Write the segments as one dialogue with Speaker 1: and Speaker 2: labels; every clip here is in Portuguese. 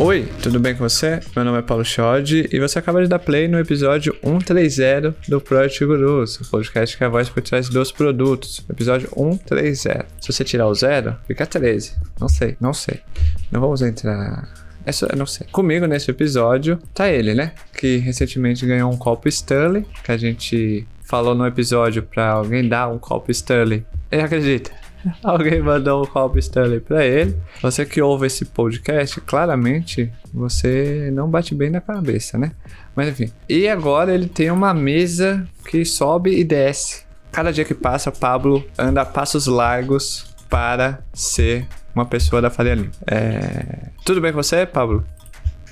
Speaker 1: Oi, tudo bem com você? Meu nome é Paulo Schod e você acaba de dar play no episódio 130 do Project Gurus, o podcast que é a voz por trás dos produtos. Episódio 130. Se você tirar o zero, fica 13. Não sei, não sei. Não vamos entrar. É só, não sei. Comigo nesse episódio tá ele, né? Que recentemente ganhou um copo Stanley, que a gente falou no episódio pra alguém dar um copo Stanley. Ele acredita? Alguém mandou um copo Stanley pra ele. Você que ouve esse podcast, claramente você não bate bem na cabeça, né? Mas enfim. E agora ele tem uma mesa que sobe e desce. Cada dia que passa, Pablo anda a passos largos para ser uma pessoa da Faria Lima. É... Tudo bem com você, Pablo?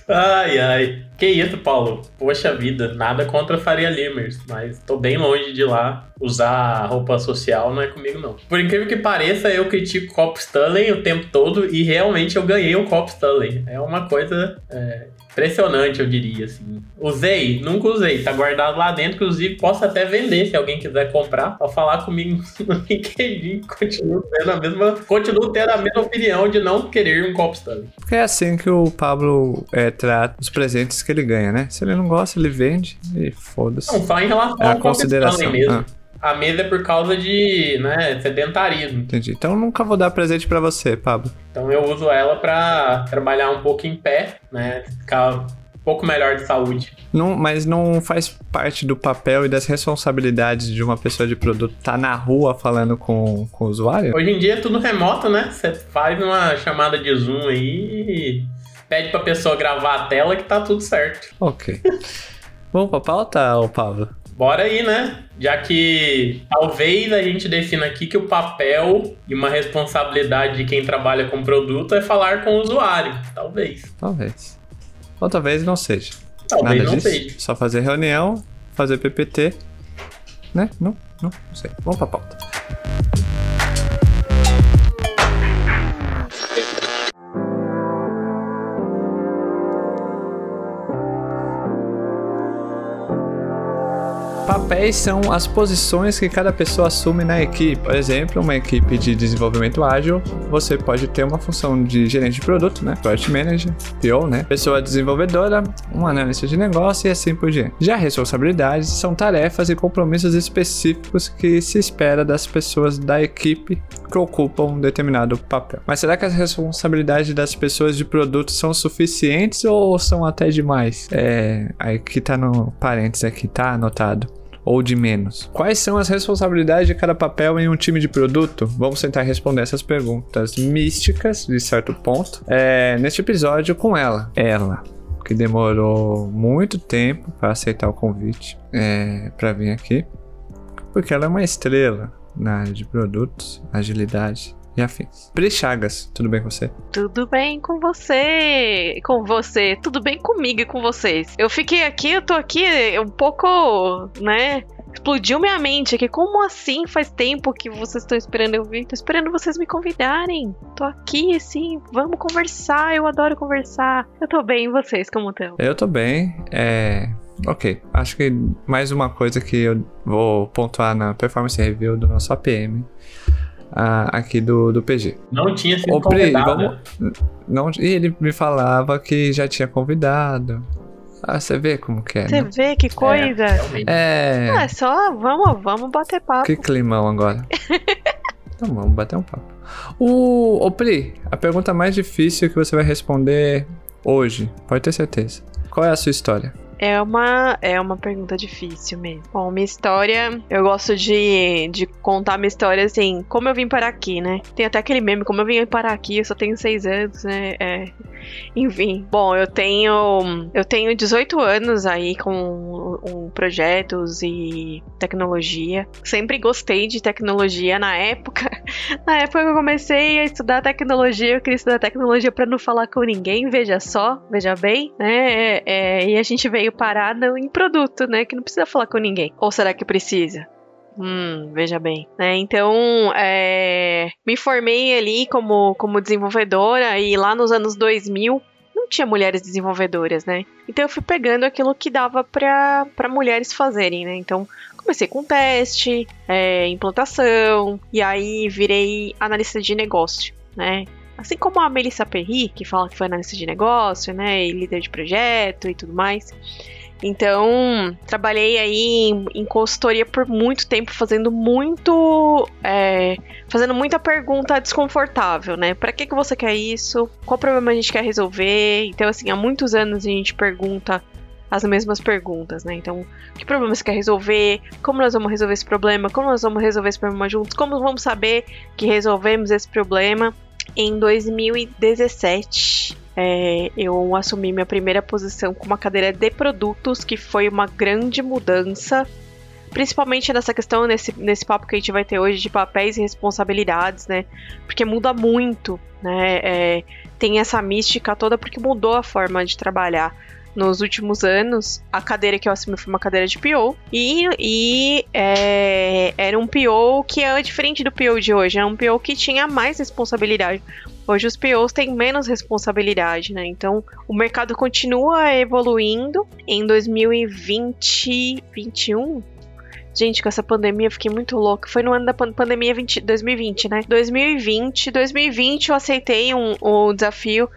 Speaker 2: Ai, ai. Que isso, Paulo? Poxa vida, nada contra Faria Limers, mas tô bem longe de lá. Usar roupa social não é comigo, não. Por incrível que pareça, eu critico Cop Stanley o tempo todo e realmente eu ganhei um Cop Stanley. É uma coisa é, impressionante, eu diria, assim. Usei, nunca usei, tá guardado lá dentro, inclusive posso até vender se alguém quiser comprar, Só falar comigo no LinkedIn. Continuo tendo a mesma, continuo tendo a mesma opinião de não querer um Cop Stanley.
Speaker 1: Porque é assim que o Pablo é, trata os presentes que ele ganha, né? Se ele não gosta, ele vende e foda-se.
Speaker 2: Não, só em relação
Speaker 1: é a
Speaker 2: ao
Speaker 1: consideração.
Speaker 2: mesmo.
Speaker 1: Ah.
Speaker 2: A mesa é por causa de, né, sedentarismo.
Speaker 1: Entendi. Então eu nunca vou dar presente pra você, Pablo.
Speaker 2: Então eu uso ela pra trabalhar um pouco em pé, né, ficar um pouco melhor de saúde.
Speaker 1: Não, mas não faz parte do papel e das responsabilidades de uma pessoa de produto estar tá na rua falando com, com o usuário?
Speaker 2: Hoje em dia é tudo remoto, né? Você faz uma chamada de Zoom aí e pede pra pessoa gravar a tela que tá tudo certo.
Speaker 1: Ok. Vamos pra pauta, ô Pablo?
Speaker 2: Bora aí, né? Já que talvez a gente defina aqui que o papel e uma responsabilidade de quem trabalha com produto é falar com o usuário. Talvez.
Speaker 1: Talvez. Ou talvez não seja.
Speaker 2: Talvez
Speaker 1: Nada
Speaker 2: não
Speaker 1: disso.
Speaker 2: seja.
Speaker 1: Só fazer reunião, fazer PPT. Né? Não, não, não sei. Vamos pra pauta. Papéis são as posições que cada pessoa assume na equipe. Por exemplo, uma equipe de desenvolvimento ágil, você pode ter uma função de gerente de produto, né? Product Manager, PO, né? Pessoa desenvolvedora, um analista de negócio e assim por diante. Já responsabilidades são tarefas e compromissos específicos que se espera das pessoas da equipe que ocupam um determinado papel. Mas será que as responsabilidades das pessoas de produto são suficientes ou são até demais? É, aí que tá no parênteses aqui, tá anotado ou de menos? Quais são as responsabilidades de cada papel em um time de produto? Vamos tentar responder essas perguntas místicas, de certo ponto, é, neste episódio com ela. Ela, que demorou muito tempo para aceitar o convite é, para vir aqui, porque ela é uma estrela na área de produtos, agilidade e afins. Pri Chagas, tudo bem com você?
Speaker 3: Tudo bem com você? Com você? Tudo bem comigo e com vocês? Eu fiquei aqui, eu tô aqui um pouco, né? Explodiu minha mente aqui. Como assim faz tempo que vocês estão esperando eu vir? Tô esperando vocês me convidarem. Tô aqui, assim, vamos conversar. Eu adoro conversar. Eu tô bem, e vocês, como estão?
Speaker 1: Eu tô bem, é. Ok, acho que mais uma coisa que eu vou pontuar na performance review do nosso APM ah, aqui do, do PG.
Speaker 2: Não tinha sido
Speaker 1: Ô, Pri,
Speaker 2: convidado.
Speaker 1: vamos. Não, e ele me falava que já tinha convidado. Ah, você vê como que é,
Speaker 3: Você
Speaker 1: né?
Speaker 3: vê que coisa?
Speaker 2: realmente.
Speaker 1: É.
Speaker 3: Ah, só vamos, vamos bater papo.
Speaker 1: Que climão agora. então vamos bater um papo. O, ô Pri, a pergunta mais difícil que você vai responder hoje, pode ter certeza. Qual é a sua história?
Speaker 3: É uma, é uma pergunta difícil mesmo. Bom, minha história, eu gosto de, de contar minha história assim, como eu vim parar aqui, né? Tem até aquele meme, como eu vim parar aqui, eu só tenho seis anos, né? É, enfim, bom, eu tenho eu tenho 18 anos aí com um, projetos e tecnologia. Sempre gostei de tecnologia na época. Na época que eu comecei a estudar tecnologia, eu queria estudar tecnologia para não falar com ninguém, veja só, veja bem, né? É, é, e a gente veio parar no- em produto, né? Que não precisa falar com ninguém. Ou será que precisa? Hum, veja bem, né? Então, é, me formei ali como, como desenvolvedora e lá nos anos 2000 não tinha mulheres desenvolvedoras, né? Então eu fui pegando aquilo que dava para mulheres fazerem, né? Então comecei com teste, é, implantação e aí virei analista de negócio, né? Assim como a Melissa Perry, que fala que foi analista de negócio, né, e líder de projeto e tudo mais. Então, trabalhei aí em, em consultoria por muito tempo, fazendo muito. É, fazendo muita pergunta desconfortável, né? Para que, que você quer isso? Qual problema a gente quer resolver? Então, assim, há muitos anos a gente pergunta as mesmas perguntas, né? Então, que problema você quer resolver? Como nós vamos resolver esse problema? Como nós vamos resolver esse problema juntos? Como vamos saber que resolvemos esse problema? Em 2017, é, eu assumi minha primeira posição com uma cadeira de produtos, que foi uma grande mudança, principalmente nessa questão, nesse, nesse papo que a gente vai ter hoje de papéis e responsabilidades, né? Porque muda muito, né? É, tem essa mística toda porque mudou a forma de trabalhar nos últimos anos, a cadeira que eu assumi foi uma cadeira de PO. E, e é, era um PO que é diferente do PO de hoje. É um PO que tinha mais responsabilidade. Hoje os POs têm menos responsabilidade, né? Então o mercado continua evoluindo. Em 2020, 21, Gente, com essa pandemia eu fiquei muito louca. Foi no ano da pandemia 20, 2020, né? 2020, 2020 eu aceitei um, um desafio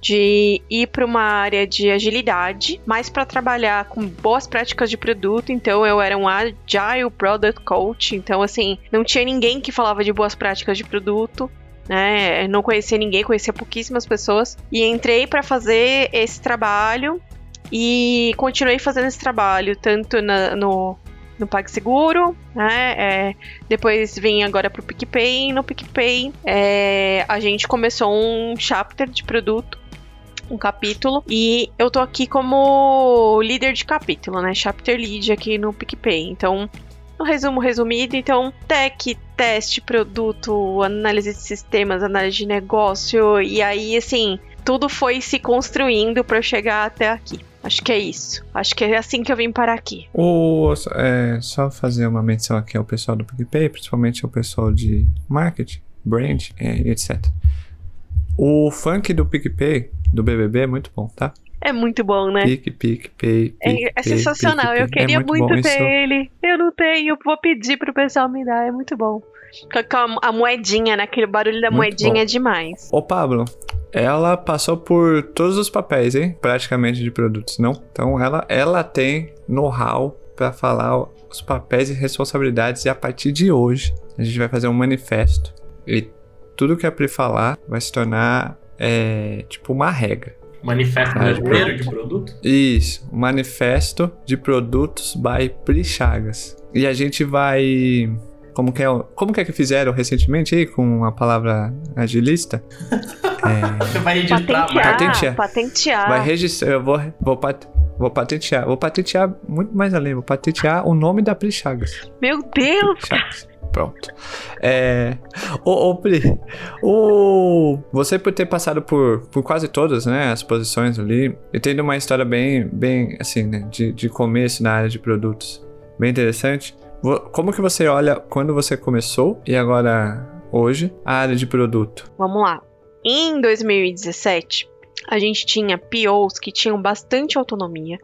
Speaker 3: de ir para uma área de agilidade, mais para trabalhar com boas práticas de produto. Então eu era um Agile Product Coach. Então, assim, não tinha ninguém que falava de boas práticas de produto. Né? não conhecia ninguém, conhecia pouquíssimas pessoas. E entrei para fazer esse trabalho e continuei fazendo esse trabalho, tanto na, no, no PagSeguro, né? É, depois vim agora pro PicPay. No PicPay, é, a gente começou um chapter de produto um capítulo e eu tô aqui como líder de capítulo, né? Chapter lead aqui no PicPay. Então, no resumo resumido, então, tech, teste, produto, análise de sistemas, análise de negócio e aí assim, tudo foi se construindo para chegar até aqui. Acho que é isso. Acho que é assim que eu vim parar aqui.
Speaker 1: O, é, só fazer uma menção aqui ao pessoal do PicPay, principalmente ao pessoal de marketing, brand, é, etc. O funk do PicPay, do BBB, é muito bom, tá?
Speaker 3: É muito bom, né?
Speaker 1: Pique, pique, pique.
Speaker 3: É, é sensacional. eu queria é muito, muito ter isso. ele. Eu não tenho. Vou pedir pro pessoal me dar. É muito bom. Com a, a moedinha, né? Aquele barulho da muito moedinha bom. é demais.
Speaker 1: Ô, Pablo, ela passou por todos os papéis, hein? Praticamente de produtos, não? Então ela, ela tem know-how para falar os papéis e responsabilidades e a partir de hoje a gente vai fazer um manifesto e tudo que a Pri falar vai se tornar é, tipo uma regra.
Speaker 2: Manifesto brasileiro de produto?
Speaker 1: Isso, manifesto de produtos by Pri Chagas. E a gente vai como que é, como que é que fizeram recentemente aí com a palavra agilista?
Speaker 2: É... Você vai
Speaker 3: registrar, patentear, patentear. patentear.
Speaker 1: Vai registrar, eu vou, vou, pat, vou patentear. Vou patentear muito mais além, vou patentear o nome da Pri Chagas.
Speaker 3: Meu Deus!
Speaker 1: Chagas. Pronto. É. Ô, ô Pri, o... você por ter passado por, por quase todas, né, as posições ali, e tendo uma história bem, bem assim, né, de, de começo na área de produtos, bem interessante. Como que você olha quando você começou e agora hoje a área de produto?
Speaker 3: Vamos lá. Em 2017, a gente tinha POs que tinham bastante autonomia,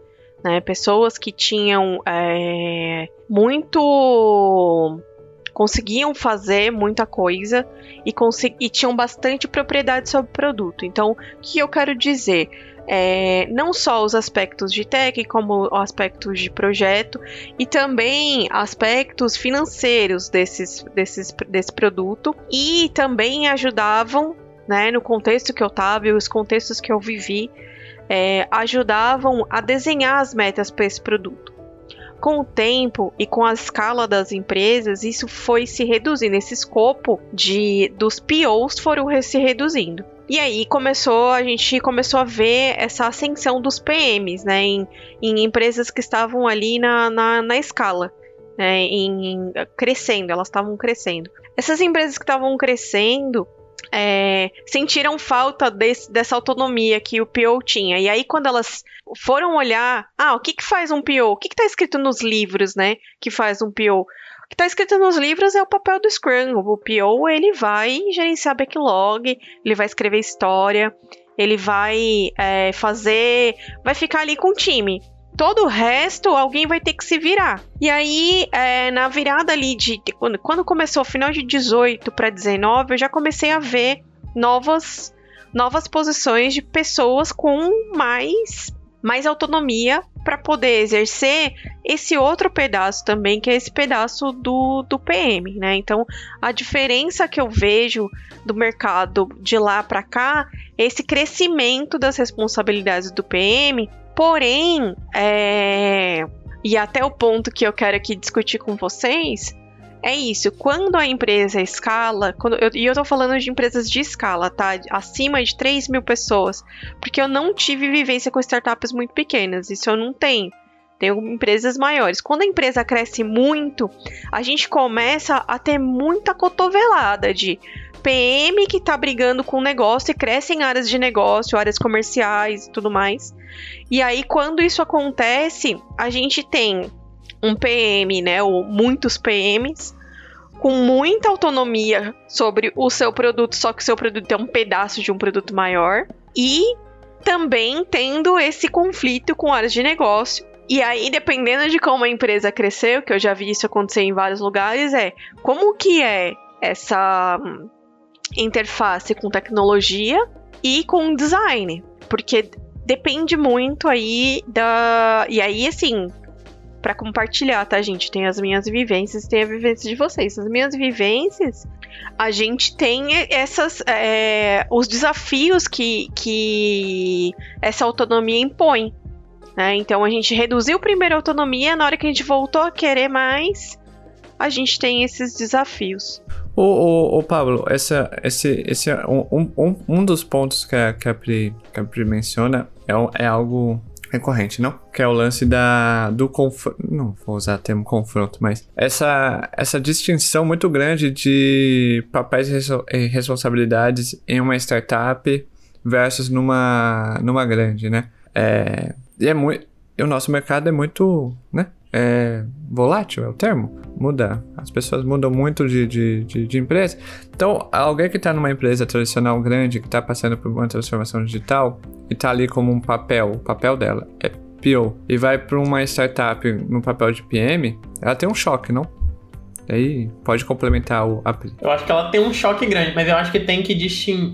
Speaker 3: né? Pessoas que tinham é, muito conseguiam fazer muita coisa e, e, tinham bastante propriedade sobre o produto. Então, o que eu quero dizer? É, não só os aspectos de tech, como aspectos de projeto e também aspectos financeiros desses, desses, desse produto e também ajudavam né, no contexto que eu estava e os contextos que eu vivi, é, ajudavam a desenhar as metas para esse produto. Com o tempo e com a escala das empresas, isso foi se reduzindo, esse escopo de dos POs foram se reduzindo. E aí começou, a gente começou a ver essa ascensão dos PMs, né, em, em empresas que estavam ali na, na, na escala, né, em, em crescendo, elas estavam crescendo. Essas empresas que estavam crescendo, é, sentiram falta desse, dessa autonomia que o PO tinha. E aí, quando elas foram olhar, ah, o que, que faz um PO? O que está escrito nos livros, né? Que faz um PO? O que está escrito nos livros é o papel do Scrum. O PO ele vai gerenciar backlog, ele vai escrever história, ele vai é, fazer, vai ficar ali com o time. Todo o resto, alguém vai ter que se virar. E aí, é, na virada ali de. Quando, quando começou, final de 18 para 19, eu já comecei a ver novas novas posições de pessoas com mais mais autonomia para poder exercer esse outro pedaço também, que é esse pedaço do, do PM, né? Então, a diferença que eu vejo do mercado de lá para cá é esse crescimento das responsabilidades do PM, porém, é, e até o ponto que eu quero aqui discutir com vocês, é isso. Quando a empresa escala, quando eu, e eu tô falando de empresas de escala, tá? Acima de 3 mil pessoas. Porque eu não tive vivência com startups muito pequenas. Isso eu não tenho. Tenho empresas maiores. Quando a empresa cresce muito, a gente começa a ter muita cotovelada de PM que tá brigando com o negócio e cresce em áreas de negócio, áreas comerciais e tudo mais. E aí, quando isso acontece, a gente tem um PM, né, ou muitos PMs, com muita autonomia sobre o seu produto, só que o seu produto é um pedaço de um produto maior, e também tendo esse conflito com áreas de negócio. E aí, dependendo de como a empresa cresceu, que eu já vi isso acontecer em vários lugares, é como que é essa hum, interface com tecnologia e com design, porque depende muito aí da. E aí, assim, para compartilhar, tá, gente? Tem as minhas vivências, tem a vivência de vocês. As minhas vivências, a gente tem essas é, os desafios que, que essa autonomia impõe. Né? Então a gente reduziu primeiro a autonomia, na hora que a gente voltou a querer mais, a gente tem esses desafios.
Speaker 1: Ô, ô, ô Pablo, essa, esse, esse é um, um, um dos pontos que a, que a, Pri, que a Pri menciona é, é algo recorrente, não? Que é o lance da do confronto, não vou usar o termo confronto, mas essa essa distinção muito grande de papéis e responsabilidades em uma startup versus numa numa grande, né? É, e é muito o nosso mercado é muito, né? É volátil, é o termo. Muda. As pessoas mudam muito de, de, de, de empresa. Então, alguém que está numa empresa tradicional grande, que está passando por uma transformação digital, e está ali como um papel, o papel dela é PO, e vai para uma startup no papel de PM, ela tem um choque, não? Aí pode complementar o API.
Speaker 2: Eu acho que ela tem um choque grande, mas eu acho que tem que,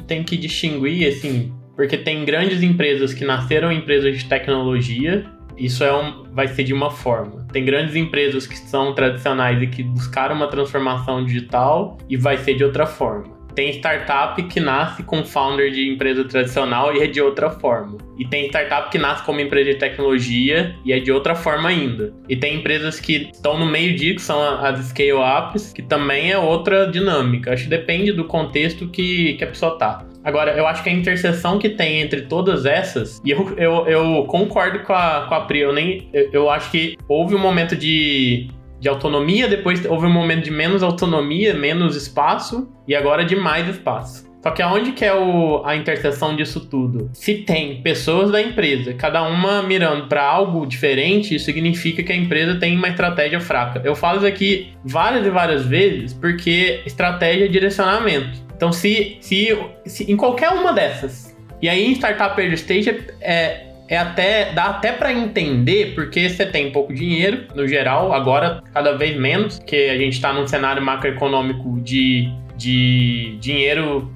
Speaker 2: tem que distinguir, assim, porque tem grandes empresas que nasceram empresas de tecnologia isso é um, vai ser de uma forma. Tem grandes empresas que são tradicionais e que buscaram uma transformação digital e vai ser de outra forma. Tem startup que nasce com founder de empresa tradicional e é de outra forma. E tem startup que nasce como empresa de tecnologia e é de outra forma ainda. E tem empresas que estão no meio disso, que são as scale-ups, que também é outra dinâmica. Acho que depende do contexto que, que a pessoa tá. Agora, eu acho que a interseção que tem entre todas essas, e eu, eu, eu concordo com a, com a Pri, eu, nem, eu, eu acho que houve um momento de, de autonomia, depois houve um momento de menos autonomia, menos espaço, e agora de mais espaço. Só que aonde que é o, a interseção disso tudo? Se tem pessoas da empresa, cada uma mirando para algo diferente, isso significa que a empresa tem uma estratégia fraca. Eu falo isso aqui várias e várias vezes porque estratégia é direcionamento. Então, se, se, se em qualquer uma dessas, e aí em startup early stage é, é até dá até para entender porque você tem pouco dinheiro no geral, agora cada vez menos, que a gente está num cenário macroeconômico de, de dinheiro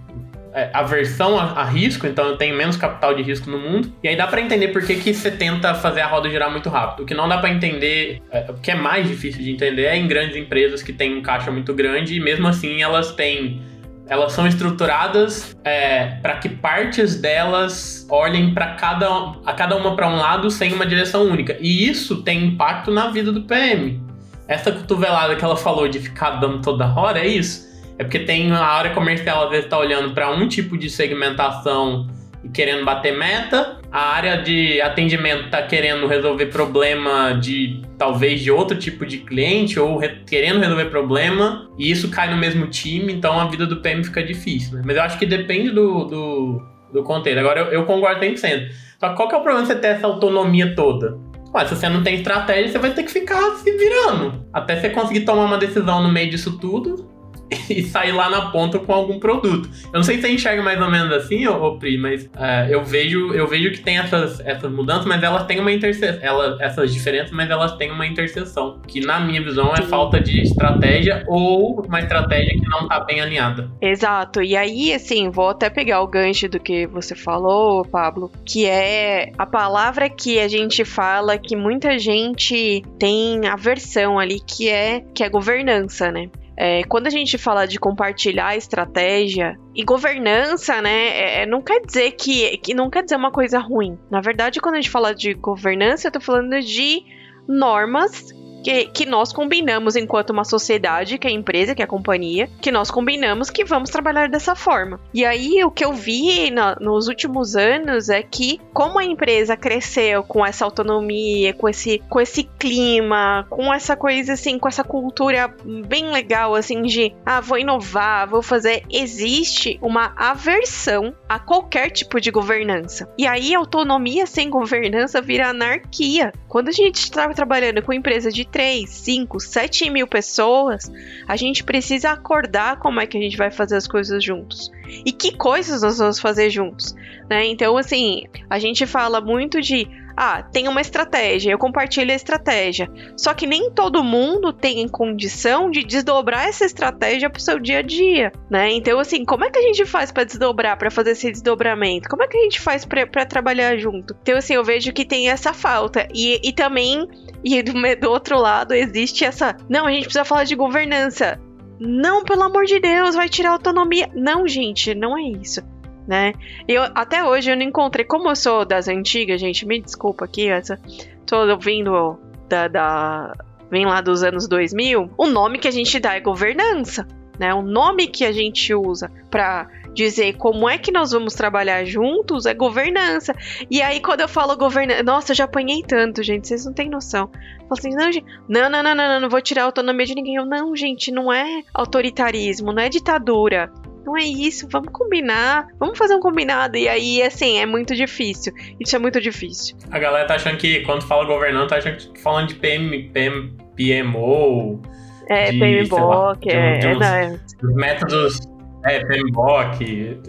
Speaker 2: é, aversão a, a, risco, então eu tenho menos capital de risco no mundo. E aí dá para entender por que, que você tenta fazer a roda girar muito rápido. O que não dá para entender, é, o que é mais difícil de entender é em grandes empresas que têm um caixa muito grande e mesmo assim elas têm elas são estruturadas é, para que partes delas olhem para cada a cada uma para um lado sem uma direção única. E isso tem impacto na vida do PM. Essa cotovelada que ela falou de ficar dando toda hora é isso. É porque tem a área comercial às vezes está olhando para um tipo de segmentação querendo bater meta. A área de atendimento está querendo resolver problema de talvez de outro tipo de cliente ou re querendo resolver problema e isso cai no mesmo time, então a vida do PM fica difícil. Né? Mas eu acho que depende do, do, do contexto. Agora eu, eu concordo 100%. Só que qual que é o problema de você ter essa autonomia toda? Ué, se você não tem estratégia, você vai ter que ficar se virando. Até você conseguir tomar uma decisão no meio disso tudo, e sair lá na ponta com algum produto. Eu não sei se você enxerga mais ou menos assim, ô, Pri, mas uh, eu, vejo, eu vejo que tem essas, essas mudanças, mas elas têm uma interseção. Ela, essas diferenças, mas elas têm uma interseção. Que na minha visão é falta de estratégia ou uma estratégia que não tá bem alinhada.
Speaker 3: Exato. E aí, assim, vou até pegar o gancho do que você falou, Pablo, que é a palavra que a gente fala que muita gente tem aversão ali, que é que é governança, né? É, quando a gente fala de compartilhar estratégia e governança, né, é, é, não quer dizer que, que não quer dizer uma coisa ruim. Na verdade, quando a gente fala de governança, eu tô falando de normas que, que nós combinamos enquanto uma sociedade, que é a empresa, que é a companhia, que nós combinamos que vamos trabalhar dessa forma. E aí o que eu vi na, nos últimos anos é que, como a empresa cresceu com essa autonomia, com esse, com esse clima, com essa coisa assim, com essa cultura bem legal, assim, de ah, vou inovar, vou fazer, existe uma aversão a qualquer tipo de governança. E aí, autonomia sem governança vira anarquia. Quando a gente está trabalhando com empresa de 3, 5, 7 mil pessoas, a gente precisa acordar como é que a gente vai fazer as coisas juntos. E que coisas nós vamos fazer juntos, né? Então, assim, a gente fala muito de ah, tem uma estratégia, eu compartilho a estratégia. Só que nem todo mundo tem condição de desdobrar essa estratégia pro seu dia a dia, né? Então, assim, como é que a gente faz para desdobrar, para fazer esse desdobramento? Como é que a gente faz para trabalhar junto? Então, assim, eu vejo que tem essa falta. E, e também e do, do outro lado existe essa. Não, a gente precisa falar de governança. Não, pelo amor de Deus, vai tirar autonomia. Não, gente, não é isso. Né? Eu até hoje eu não encontrei, como eu sou das antigas, gente, me desculpa aqui, essa tô vindo da, da vem lá dos anos 2000, o nome que a gente dá é governança, né? O nome que a gente usa para dizer como é que nós vamos trabalhar juntos é governança. E aí, quando eu falo governança, nossa, eu já apanhei tanto, gente, vocês não têm noção. Eu falo assim, não, gente, não, não, não, não, não, vou tirar a autonomia de ninguém. Eu, não, gente, não é autoritarismo, não é ditadura. Não é isso, vamos combinar, vamos fazer um combinado. E aí, assim, é muito difícil. Isso é muito difícil.
Speaker 2: A galera tá achando que, quando fala governante, tá achando que tá falando de PM, PM, PMO.
Speaker 3: É, PMBOK, é, é, é,
Speaker 2: métodos é, PMBOK.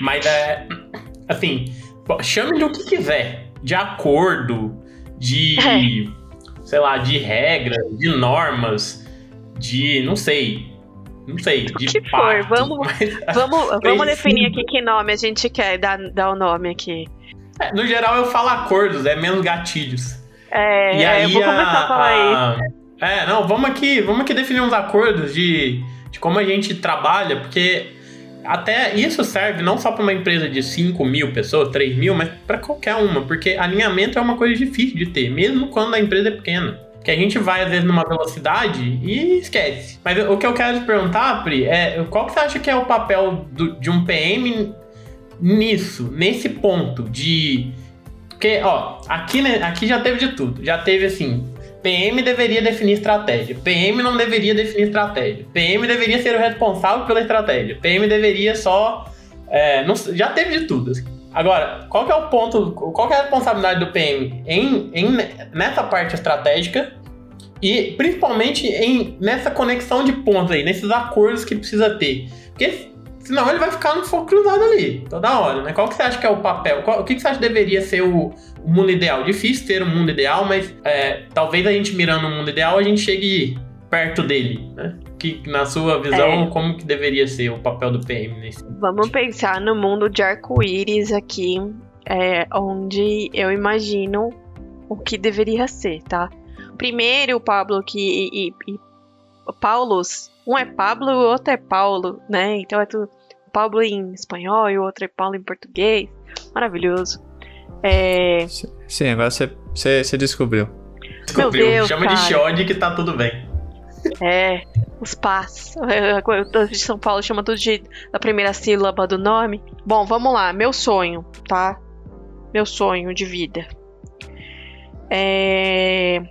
Speaker 2: Mas é. Assim, chame de o que quiser. De acordo, de. É. Sei lá, de regras, de normas, de. Não sei. Não sei, de
Speaker 3: o que pacto, for, vamos, mas, vamos, vamos definir aqui que nome a gente quer dar, dar o nome aqui.
Speaker 2: É, no geral eu falo acordos, é menos gatilhos.
Speaker 3: É, e aí eu vou começar a, a falar a, isso.
Speaker 2: É, não, vamos aqui, vamos aqui definir uns acordos de de como a gente trabalha, porque até isso serve não só para uma empresa de 5 mil pessoas, 3 mil, mas para qualquer uma, porque alinhamento é uma coisa difícil de ter, mesmo quando a empresa é pequena. Que a gente vai, às vezes, numa velocidade e esquece. Mas o que eu quero te perguntar, Pri, é qual que você acha que é o papel do, de um PM nisso, nesse ponto de. Porque, ó, aqui, né, aqui já teve de tudo. Já teve assim, PM deveria definir estratégia. PM não deveria definir estratégia. PM deveria ser o responsável pela estratégia. PM deveria só. É, não, já teve de tudo. Agora, qual é o ponto, qual é a responsabilidade do PM em, em, nessa parte estratégica e principalmente em, nessa conexão de pontos aí, nesses acordos que precisa ter? Porque Senão ele vai ficar no fogo cruzado ali, toda hora, né? Qual que você acha que é o papel? Qual, o que, que você acha que deveria ser o, o mundo ideal? Difícil ter um mundo ideal, mas é, talvez a gente mirando o mundo ideal, a gente chegue perto dele, né? Que, na sua visão, é. como que deveria ser o papel do PM nesse
Speaker 3: Vamos pensar no mundo de arco-íris aqui, é, onde eu imagino o que deveria ser, tá? Primeiro, Pablo, que e, e, e Paulos, um é Pablo e o outro é Paulo, né? Então é tudo Pablo em espanhol e o outro é Paulo em português. Maravilhoso. É...
Speaker 1: Sim, agora você, você, você descobriu.
Speaker 2: Descobriu. Meu Deus, Chama cara. de Xode que tá tudo bem.
Speaker 3: É, os pás. De São Paulo chama tudo de, da primeira sílaba do nome. Bom, vamos lá. Meu sonho, tá? Meu sonho de vida. É...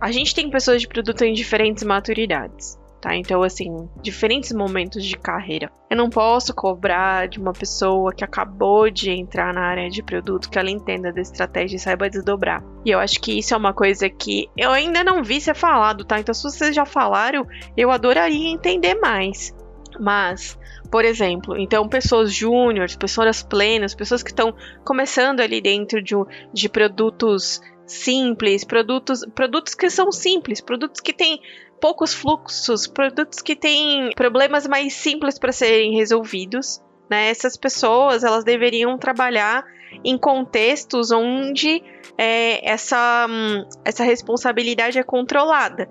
Speaker 3: A gente tem pessoas de produto em diferentes maturidades tá? Então, assim, diferentes momentos de carreira. Eu não posso cobrar de uma pessoa que acabou de entrar na área de produto que ela entenda da estratégia e saiba desdobrar. E eu acho que isso é uma coisa que eu ainda não vi ser falado, tá? Então, se vocês já falaram, eu adoraria entender mais. Mas, por exemplo, então pessoas júniores, pessoas plenas, pessoas que estão começando ali dentro de, de produtos simples, produtos, produtos que são simples, produtos que têm poucos fluxos, produtos que têm problemas mais simples para serem resolvidos. Né? Essas pessoas elas deveriam trabalhar em contextos onde é, essa, hum, essa responsabilidade é controlada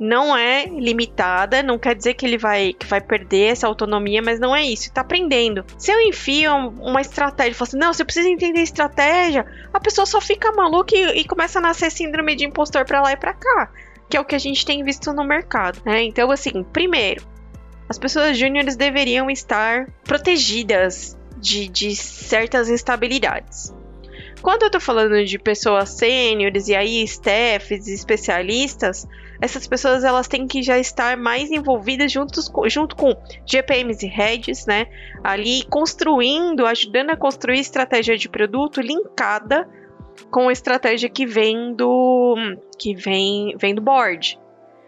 Speaker 3: não é limitada, não quer dizer que ele vai, que vai perder essa autonomia, mas não é isso, tá aprendendo. Se eu enfio uma estratégia e falo assim, não, você precisa entender estratégia, a pessoa só fica maluca e, e começa a nascer síndrome de impostor para lá e para cá, que é o que a gente tem visto no mercado, né? Então, assim, primeiro, as pessoas júniores deveriam estar protegidas de, de certas instabilidades. Quando eu tô falando de pessoas sêniores e aí staffs, especialistas, essas pessoas elas têm que já estar mais envolvidas juntos, junto com GPMs e heads, né? Ali construindo, ajudando a construir estratégia de produto linkada com a estratégia que vem do que vem, vem do board.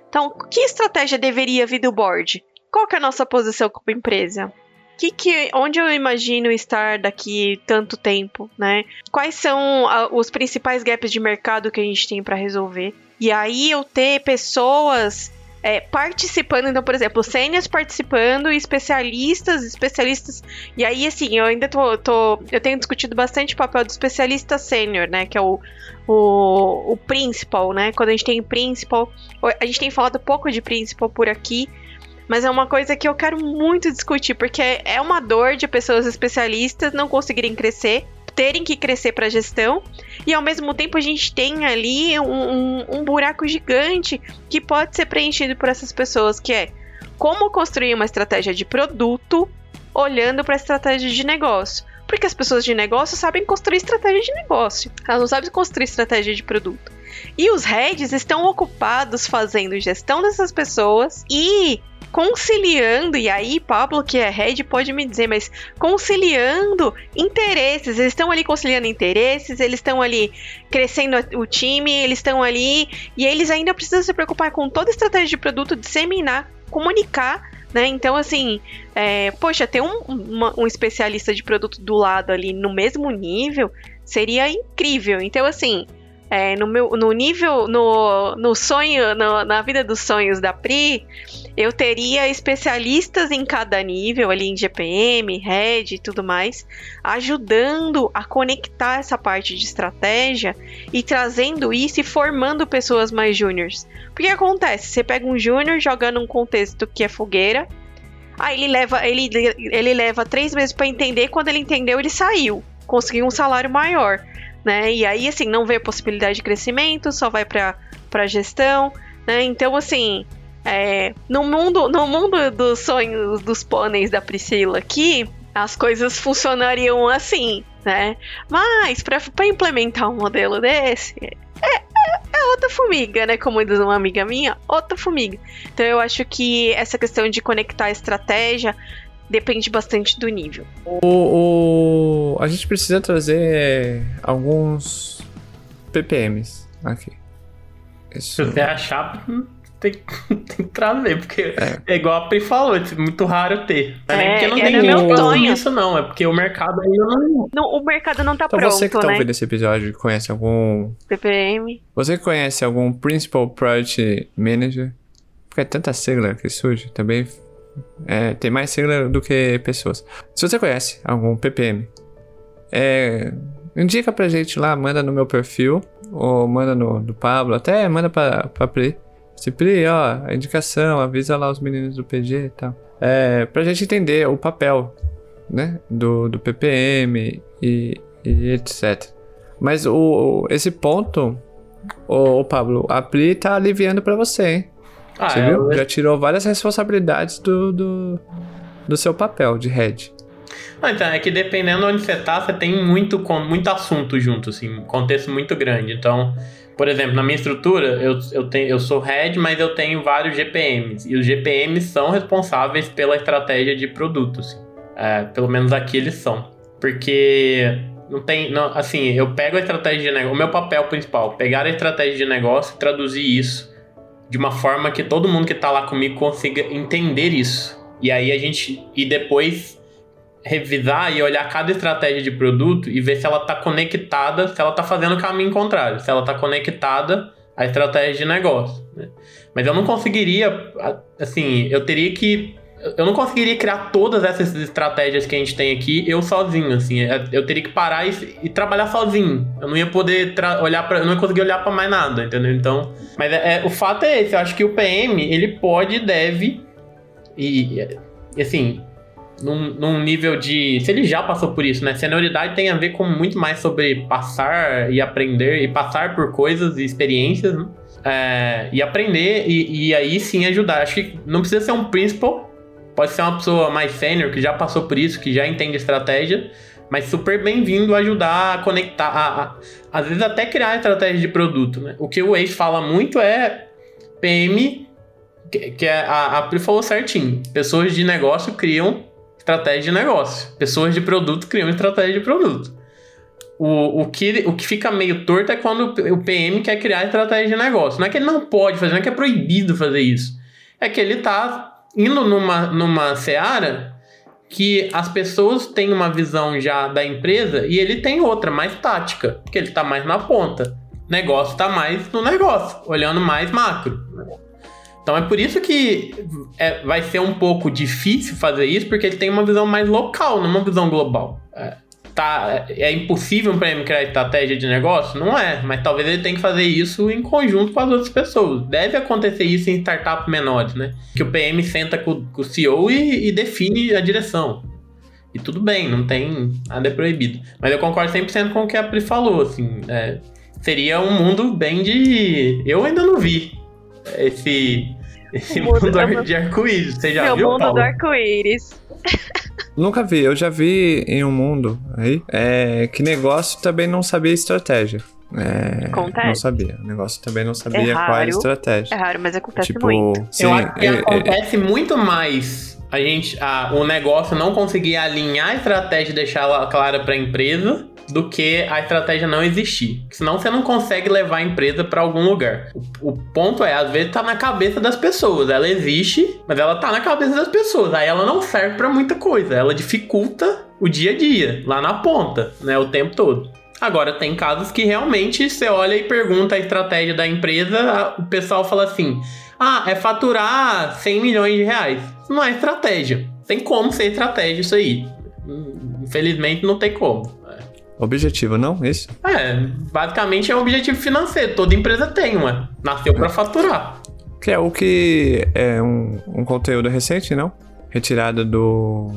Speaker 3: Então, que estratégia deveria vir do board? Qual que é a nossa posição como empresa? Que que, onde eu imagino estar daqui tanto tempo, né? Quais são a, os principais gaps de mercado que a gente tem para resolver? E aí eu ter pessoas é, participando, então, por exemplo, sêniores participando especialistas, especialistas. E aí, assim, eu ainda tô, tô, Eu tenho discutido bastante o papel do especialista sênior, né? Que é o, o, o principal, né? Quando a gente tem principal. A gente tem falado pouco de principal por aqui. Mas é uma coisa que eu quero muito discutir, porque é uma dor de pessoas especialistas não conseguirem crescer terem que crescer para gestão e ao mesmo tempo a gente tem ali um, um, um buraco gigante que pode ser preenchido por essas pessoas, que é como construir uma estratégia de produto olhando para a estratégia de negócio. Porque as pessoas de negócio sabem construir estratégia de negócio, elas não sabem construir estratégia de produto. E os heads estão ocupados fazendo gestão dessas pessoas e conciliando, e aí Pablo, que é head, pode me dizer, mas conciliando interesses, eles estão ali conciliando interesses, eles estão ali crescendo o time, eles estão ali, e eles ainda precisam se preocupar com toda a estratégia de produto, disseminar, comunicar né? Então, assim, é, poxa, ter um, uma, um especialista de produto do lado ali no mesmo nível seria incrível. Então, assim, é, no, meu, no nível, no, no sonho, no, na vida dos sonhos da Pri, eu teria especialistas em cada nível, ali em GPM, Red e tudo mais, ajudando a conectar essa parte de estratégia e trazendo isso e formando pessoas mais júniores. Porque acontece, você pega um júnior jogando um contexto que é fogueira, aí ele leva, ele, ele leva três meses para entender, quando ele entendeu, ele saiu, conseguiu um salário maior né? E aí, assim, não vê possibilidade de crescimento, só vai para gestão, né? Então, assim, é, no mundo no mundo dos sonhos dos pôneis da Priscila aqui, as coisas funcionariam assim, né? Mas para implementar um modelo desse, é, é, é, outra formiga, né? Como diz uma amiga minha, outra formiga. Então eu acho que essa questão de conectar a estratégia depende bastante do nível.
Speaker 1: O, o, a gente precisa trazer alguns PPMs aqui.
Speaker 2: Isso... Se você achar, tem, tem que trazer, porque é. é, igual a Pri falou, é muito raro ter.
Speaker 3: É,
Speaker 2: é porque
Speaker 3: não tem ninguém
Speaker 2: isso, não. É porque o mercado ainda não...
Speaker 3: não. O mercado não tá
Speaker 1: então
Speaker 3: pronto,
Speaker 1: você que tá
Speaker 3: né?
Speaker 1: ouvindo esse episódio conhece algum...
Speaker 3: PPM.
Speaker 1: Você conhece algum Principal Project Manager? Porque é tanta sigla que surge, também é, tem mais sigla do que pessoas. Se você conhece algum PPM, é, indica pra gente lá, manda no meu perfil, ou manda no do Pablo, até manda pra, pra Pri. Se Pri, ó, a indicação, avisa lá os meninos do PG e tal. É, pra gente entender o papel, né, do, do PPM e, e etc. Mas o, esse ponto, o, o Pablo, a Pri tá aliviando pra você, hein? Ah, Você é, viu? Já tirou várias responsabilidades do, do, do seu papel de head.
Speaker 2: Não, então, é que dependendo onde você tá, você tem muito, muito assunto junto, assim, um contexto muito grande. Então, Por exemplo, na minha estrutura, eu, eu, tenho, eu sou head, mas eu tenho vários GPMs. E os GPMs são responsáveis pela estratégia de produtos. É, pelo menos aqui eles são. Porque não tem. Não, assim, eu pego a estratégia de negócio. O meu papel principal, pegar a estratégia de negócio e traduzir isso de uma forma que todo mundo que tá lá comigo consiga entender isso. E aí a gente. E depois revisar e olhar cada estratégia de produto e ver se ela está conectada, se ela está fazendo o caminho contrário, se ela está conectada à estratégia de negócio. Né? Mas eu não conseguiria, assim, eu teria que. Eu não conseguiria criar todas essas estratégias que a gente tem aqui eu sozinho, assim. É, eu teria que parar e, e trabalhar sozinho. Eu não ia poder olhar para, eu não ia conseguir olhar para mais nada, entendeu? Então, mas é, é, o fato é esse. Eu acho que o PM ele pode, deve e, e assim, num, num, nível de. Se ele já passou por isso, né? Senioridade tem a ver com muito mais sobre passar e aprender, e passar por coisas e experiências, né? É, e aprender, e, e, aí sim ajudar. Acho que não precisa ser um principal, pode ser uma pessoa mais sênior que já passou por isso, que já entende estratégia, mas super bem-vindo ajudar a conectar, a, a, às vezes até criar estratégia de produto, né? O que o Ace fala muito é PM, que, que é, a, a Pri falou certinho, pessoas de negócio criam estratégia de negócio. Pessoas de produto criam estratégia de produto. O, o, que, o que fica meio torto é quando o PM quer criar estratégia de negócio. Não é que ele não pode fazer, não é que é proibido fazer isso. É que ele está indo numa, numa seara que as pessoas têm uma visão já da empresa e ele tem outra, mais tática, porque ele está mais na ponta. Negócio está mais no negócio, olhando mais macro. Então é por isso que é, vai ser um pouco difícil fazer isso, porque ele tem uma visão mais local, não uma visão global. É, tá, é impossível para ele criar estratégia de negócio? Não é, mas talvez ele tenha que fazer isso em conjunto com as outras pessoas. Deve acontecer isso em startups menores, né? Que o PM senta com, com o CEO e, e define a direção. E tudo bem, não tem nada é proibido. Mas eu concordo 100% com o que a Pri falou, assim, é, seria um mundo bem de... Eu ainda não vi esse, esse mundo, mundo de arco-íris. Você já
Speaker 3: Meu
Speaker 2: viu,
Speaker 3: mundo
Speaker 2: Paulo?
Speaker 3: do arco-íris.
Speaker 1: Nunca vi, eu já vi em um mundo aí é, que negócio também não sabia estratégia. É,
Speaker 3: acontece.
Speaker 1: Não sabia. O negócio também não sabia é qual era a estratégia.
Speaker 3: É raro, mas acontece
Speaker 1: tipo,
Speaker 3: muito.
Speaker 1: Sim,
Speaker 2: eu acho que
Speaker 1: é,
Speaker 2: acontece muito mais a gente, a, o negócio não conseguir alinhar a estratégia e deixar ela clara para a empresa do que a estratégia não existir. Senão você não consegue levar a empresa para algum lugar. O, o, ponto é, às vezes tá na cabeça das pessoas. Ela existe, mas ela tá na cabeça das pessoas. Aí ela não serve para muita coisa. Ela dificulta o dia a dia, lá na ponta, né, o tempo todo. Agora, tem casos que realmente você olha e pergunta a estratégia da empresa, o pessoal fala assim: ah, é faturar 100 milhões de reais. Não é estratégia. Tem como ser estratégia isso aí. Infelizmente, não tem como.
Speaker 1: Objetivo, não? Isso?
Speaker 2: É, basicamente é um objetivo financeiro. Toda empresa tem, uma. Nasceu para faturar.
Speaker 1: Que é o que é um, um conteúdo recente, não? Retirada do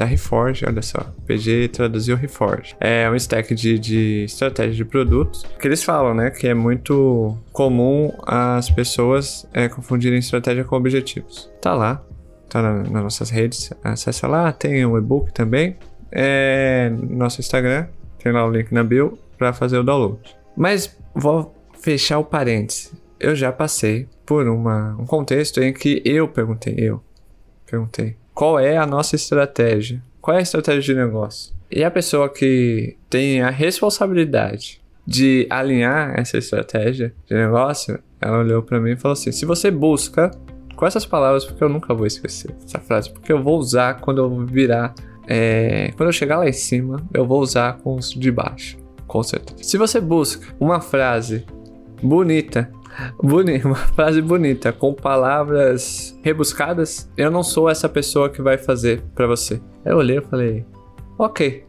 Speaker 1: da Reforge, olha só. PG traduziu Reforge. É um stack de, de estratégia de produtos que eles falam, né? Que é muito comum as pessoas é, confundirem estratégia com objetivos. Tá lá, tá na, nas nossas redes. Acessa lá, tem um e-book também. É, nosso Instagram, tem lá o link na bio para fazer o download. Mas vou fechar o parênteses. Eu já passei por uma, um contexto em que eu perguntei, eu perguntei, qual é a nossa estratégia? Qual é a estratégia de negócio? E a pessoa que tem a responsabilidade de alinhar essa estratégia de negócio, ela olhou para mim e falou assim: se você busca com essas palavras, porque eu nunca vou esquecer essa frase, porque eu vou usar quando eu virar, é, quando eu chegar lá em cima, eu vou usar com os de baixo, com certeza. Se você busca uma frase bonita Bonita, uma frase bonita, com palavras rebuscadas. Eu não sou essa pessoa que vai fazer para você. Eu olhei e falei, ok.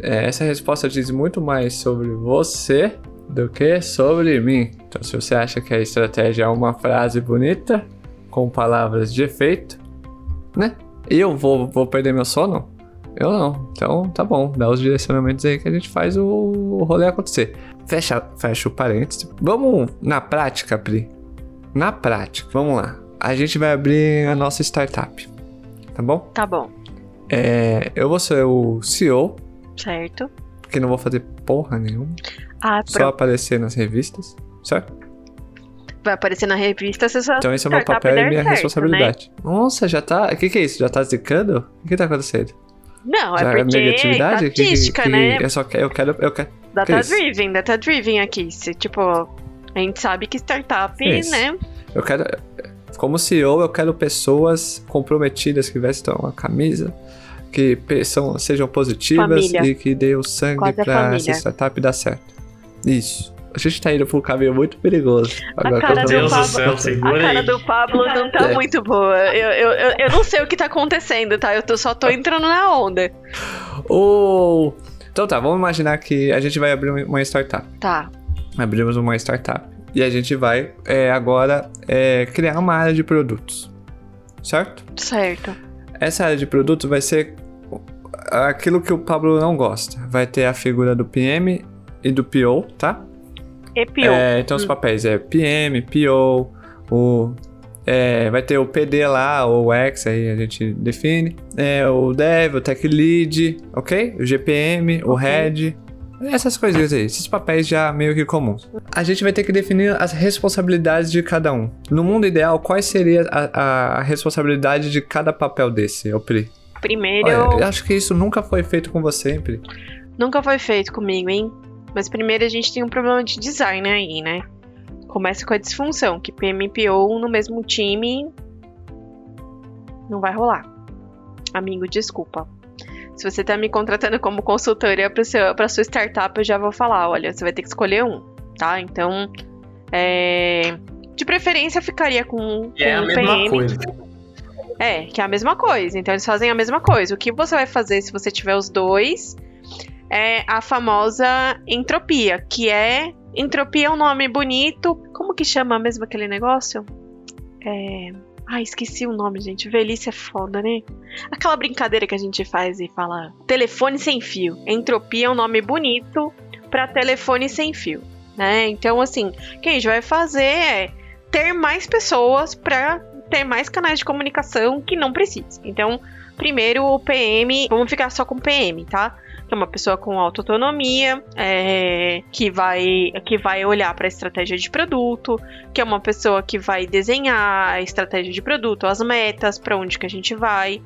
Speaker 1: É, essa resposta diz muito mais sobre você do que sobre mim. Então, se você acha que a estratégia é uma frase bonita, com palavras de efeito, né? Eu vou, vou perder meu sono? Eu não. Então, tá bom. Dá os direcionamentos aí que a gente faz o rolê acontecer. Fecha, fecha o parênteses. Vamos na prática, Pri. Na prática, vamos lá. A gente vai abrir a nossa startup. Tá bom?
Speaker 3: Tá bom.
Speaker 1: É, eu vou ser o CEO.
Speaker 3: Certo.
Speaker 1: Porque não vou fazer porra nenhuma.
Speaker 3: Ah,
Speaker 1: Só
Speaker 3: pronto.
Speaker 1: aparecer nas revistas, certo?
Speaker 3: Vai aparecer na revista, você só
Speaker 1: Então esse é o meu papel e minha
Speaker 3: certo, né?
Speaker 1: responsabilidade. Nossa, já tá. O que, que é isso? Já tá zicando? O que tá acontecendo?
Speaker 3: Não, é porque
Speaker 1: negatividade? Que- que-
Speaker 3: estatística,
Speaker 1: que-
Speaker 3: né?
Speaker 1: Eu só quero. Eu quero. Eu quero
Speaker 3: Data
Speaker 1: isso?
Speaker 3: driven, data driven aqui. Se, tipo, a gente sabe que startup,
Speaker 1: Isso.
Speaker 3: né?
Speaker 1: Eu quero. Como CEO, eu quero pessoas comprometidas que vestam uma camisa, que são, sejam positivas
Speaker 3: Família.
Speaker 1: e que dê o sangue
Speaker 3: Quase a
Speaker 1: pra
Speaker 3: família.
Speaker 1: essa startup dar certo. Isso. A gente tá indo pra um caminho muito perigoso. Agora
Speaker 3: cara
Speaker 1: eu tô-
Speaker 3: do
Speaker 2: Deus do
Speaker 3: Pablo-
Speaker 2: céu,
Speaker 3: A cara do Pablo não tá
Speaker 1: É.
Speaker 3: muito boa. Eu, eu, eu, eu não sei o que tá acontecendo, tá? Eu tô- só tô entrando na onda.
Speaker 1: Ô, Então tá, vamos imaginar que a gente vai abrir uma startup.
Speaker 3: Tá.
Speaker 1: Abrimos uma startup. E a gente vai é, agora é, criar uma área de produtos. Certo?
Speaker 3: Certo.
Speaker 1: Essa área de produtos vai ser aquilo que o Pablo não gosta. Vai ter a figura do PM e do PO, tá?
Speaker 3: EPO.
Speaker 1: É, então os papéis é PM, PO, o, é, vai ter o PD lá, ou o X, aí a gente define. É, o Dev, o Tech Lead, ok? O GPM, o
Speaker 3: Ok.
Speaker 1: Head. Essas coisinhas aí, esses papéis já meio que comuns. A gente vai ter que definir as responsabilidades de cada um. No mundo ideal, qual seria a, a- responsabilidade de cada papel desse, ô Pri?
Speaker 3: Primeiro,
Speaker 1: Olha, eu acho que isso nunca foi feito com você, Pri.
Speaker 3: nunca foi feito comigo, hein? Mas primeiro a gente tem um problema de design aí, né? Começa com a disfunção, que PM e PO no mesmo time não vai rolar. Amigo, desculpa. Se você tá me contratando como consultoria pra sua startup, eu já vou falar, olha, você vai ter que escolher um, tá? Então, é... de preferência, ficaria com,
Speaker 2: é
Speaker 3: com
Speaker 2: a
Speaker 3: o
Speaker 2: mesma
Speaker 3: PM.
Speaker 2: coisa.
Speaker 3: É, que é a mesma coisa. Então eles fazem a mesma coisa. O que você vai fazer se você tiver os dois é a famosa entropia, que é. Entropia é um nome bonito. Como que chama mesmo aquele negócio? É. Ai, esqueci o nome, gente. Velhice é foda, né? Aquela brincadeira que a gente faz e fala telefone sem fio. Entropia é um nome bonito para telefone sem fio, né? Então, assim, o que a gente vai fazer é ter mais pessoas para ter mais canais de comunicação que não precisa. Então, primeiro o PM, vamos ficar só com PM, tá? Que é uma pessoa com alta autonomia, é, que vai que vai olhar para a estratégia de produto, que é uma pessoa que vai desenhar a estratégia de produto, as metas, para onde que a gente vai,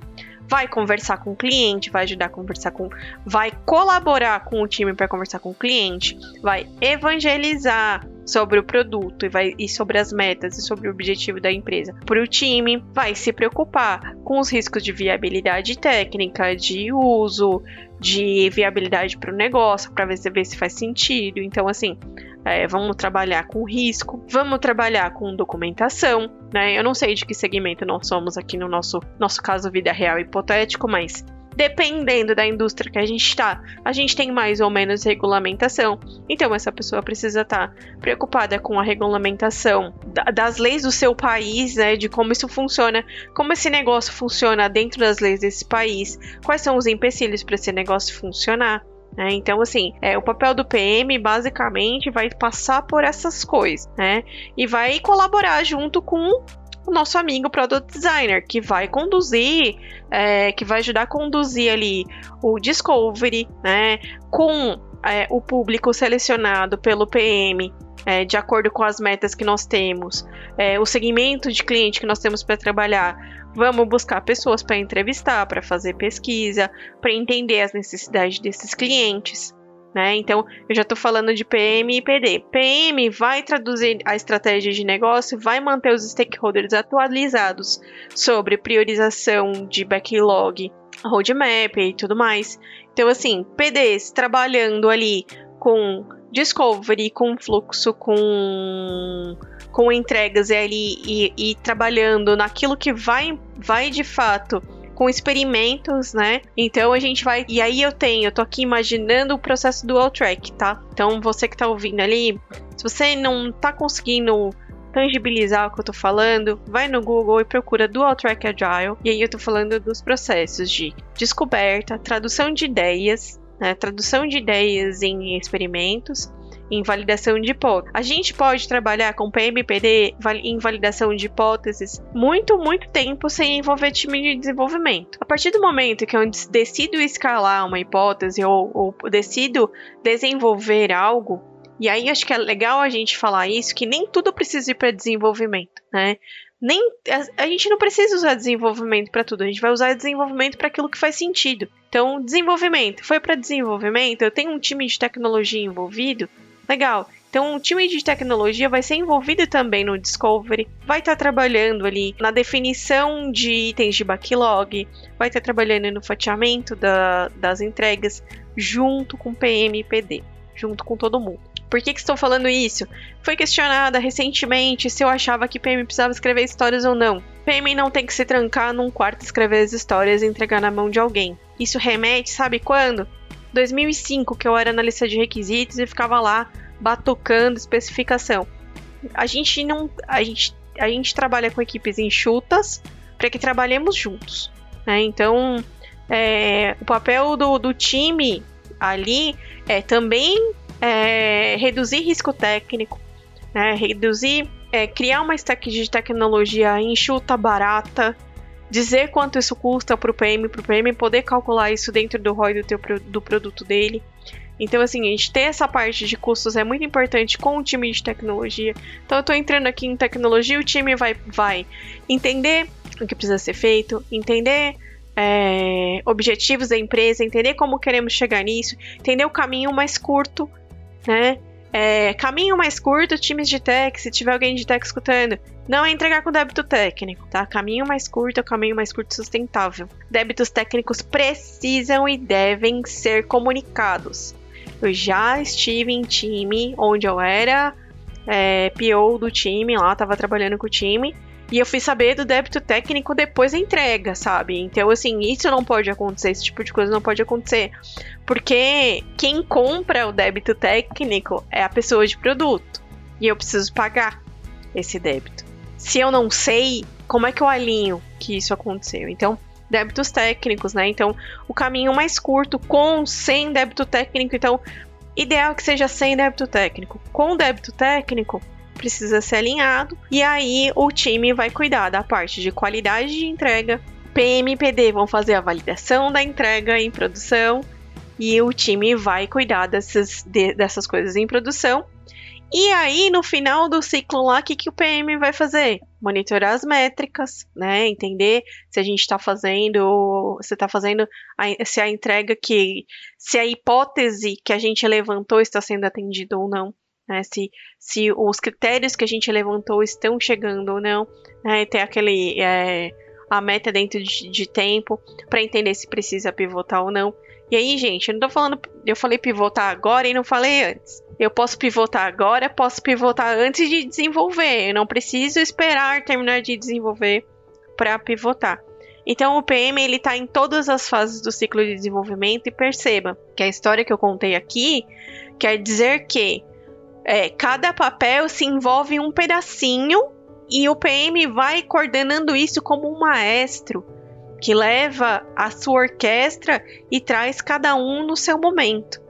Speaker 3: vai conversar com o cliente, vai ajudar a conversar com, vai colaborar com o time para conversar com o cliente, vai evangelizar sobre o produto e, vai, e sobre as metas e sobre o objetivo da empresa para o time, vai se preocupar com os riscos de viabilidade técnica, de uso, de viabilidade para o negócio, para ver ver se faz sentido. Então, assim, é, vamos trabalhar com risco, vamos trabalhar com documentação, né? Eu não sei de que segmento nós somos aqui no nosso, nosso caso vida real hipotético, mas dependendo da indústria que a gente está, a gente tem mais ou menos regulamentação. Então essa pessoa precisa estar preocupada com a regulamentação da- das leis do seu país, né? De como isso funciona, como esse negócio funciona dentro das leis desse país, quais são os empecilhos para esse negócio funcionar. Né? Então, assim, é, o papel do PM basicamente vai passar por essas coisas, né? E vai colaborar junto com o nosso amigo Product Designer, que vai conduzir, é, que vai ajudar a conduzir ali o Discovery, né? Com é, o público selecionado pelo PM, é, de acordo com as metas que nós temos, é, o segmento de cliente que nós temos para trabalhar. Vamos buscar pessoas para entrevistar, para fazer pesquisa, para entender as necessidades desses clientes. Né? Então, eu já estou falando de PM e PD. PM vai traduzir a estratégia de negócio, vai manter os stakeholders atualizados sobre priorização de backlog, roadmap e tudo mais. Então, assim, PDs trabalhando ali com discovery, com fluxo, com, com entregas ali e, e trabalhando naquilo que vai, vai de fato com experimentos, né? Então a gente vai. E aí eu tenho, eu tô aqui imaginando o processo do all track, tá? Então você que tá ouvindo ali, se você não tá conseguindo tangibilizar o que eu tô falando, vai no Google e procura Dual Track Agile. E aí eu tô falando dos processos de descoberta, tradução de ideias, né, tradução de ideias em experimentos em validação de hipóteses. A gente pode trabalhar com PMPD em validação de hipóteses muito, muito tempo sem envolver time de desenvolvimento. A partir do momento que eu decido escalar uma hipótese ou, ou decido desenvolver algo, e aí acho que é legal a gente falar isso, que nem tudo precisa ir para desenvolvimento, né? Nem a, a, gente não precisa usar desenvolvimento para tudo, a gente vai usar desenvolvimento para aquilo que faz sentido. Então, desenvolvimento, foi para desenvolvimento, eu tenho um time de tecnologia envolvido, Legal. Então, o time de tecnologia vai ser envolvido também no Discovery, vai estar tá trabalhando ali na definição de itens de backlog, vai estar tá trabalhando no fatiamento da, das entregas, junto com PM e PD, junto com todo mundo. Por que, que estou falando isso? Foi questionada recentemente se eu achava que PM precisava escrever histórias ou não. PM não tem que se trancar num quarto escrever as histórias e entregar na mão de alguém. Isso remete, sabe quando? 2005, que eu era analista de requisitos e ficava lá batucando especificação. A gente não. A gente, a gente trabalha com equipes enxutas para que trabalhemos juntos. Né? Então, é, o papel do, do time ali é também é, reduzir risco técnico, né? reduzir, é, criar uma stack de tecnologia enxuta, barata, dizer quanto isso custa para o PM, para o PM poder calcular isso dentro do ROI do, teu, do produto dele. Então, assim, a gente ter essa parte de custos é muito importante com o time de tecnologia. Então, eu estou entrando aqui em tecnologia, o time vai, vai entender o que precisa ser feito, entender é, objetivos da empresa, entender como queremos chegar nisso, entender o caminho mais curto, né? É, caminho mais curto, times de tech, se tiver alguém de tech escutando, não é entregar com débito técnico, tá? Caminho mais curto é o caminho mais curto sustentável. Débitos técnicos precisam e devem ser comunicados. Eu já estive em time onde eu era é, PO do time lá, tava trabalhando com o time, e eu fui saber do débito técnico depois da entrega, sabe? Então, assim, isso não pode acontecer, esse tipo de coisa não pode acontecer. Porque quem compra o débito técnico é a pessoa de produto. E eu preciso pagar esse débito. Se eu não sei, como é que eu alinho que isso aconteceu? Então, débitos técnicos, né? Então, o caminho mais curto com sem débito técnico, então, ideal que seja sem débito técnico. Com débito técnico, precisa ser alinhado e aí o time vai cuidar da parte de qualidade de entrega. PM e PD vão fazer a validação da entrega em produção e o time vai cuidar dessas, de, dessas coisas em produção. E aí, no final do ciclo lá, o que, que o PM vai fazer? Monitorar as métricas, né? Entender se a gente está fazendo, se está fazendo, a, se a entrega que, se a hipótese que a gente levantou está sendo atendida ou não né? Se, se os critérios que a gente levantou estão chegando ou não, né? Ter aquele é, a meta dentro de, de tempo para entender se precisa pivotar ou não. E aí, gente, eu não tô falando, eu falei pivotar agora e não falei antes. Eu posso pivotar agora, posso pivotar antes de desenvolver. Eu não preciso esperar terminar de desenvolver para pivotar. Então o PM ele está em todas as fases do ciclo de desenvolvimento e perceba que a história que eu contei aqui quer dizer que é, cada papel se envolve em um pedacinho e o PM vai coordenando isso como um maestro que leva a sua orquestra e traz cada um no seu momento.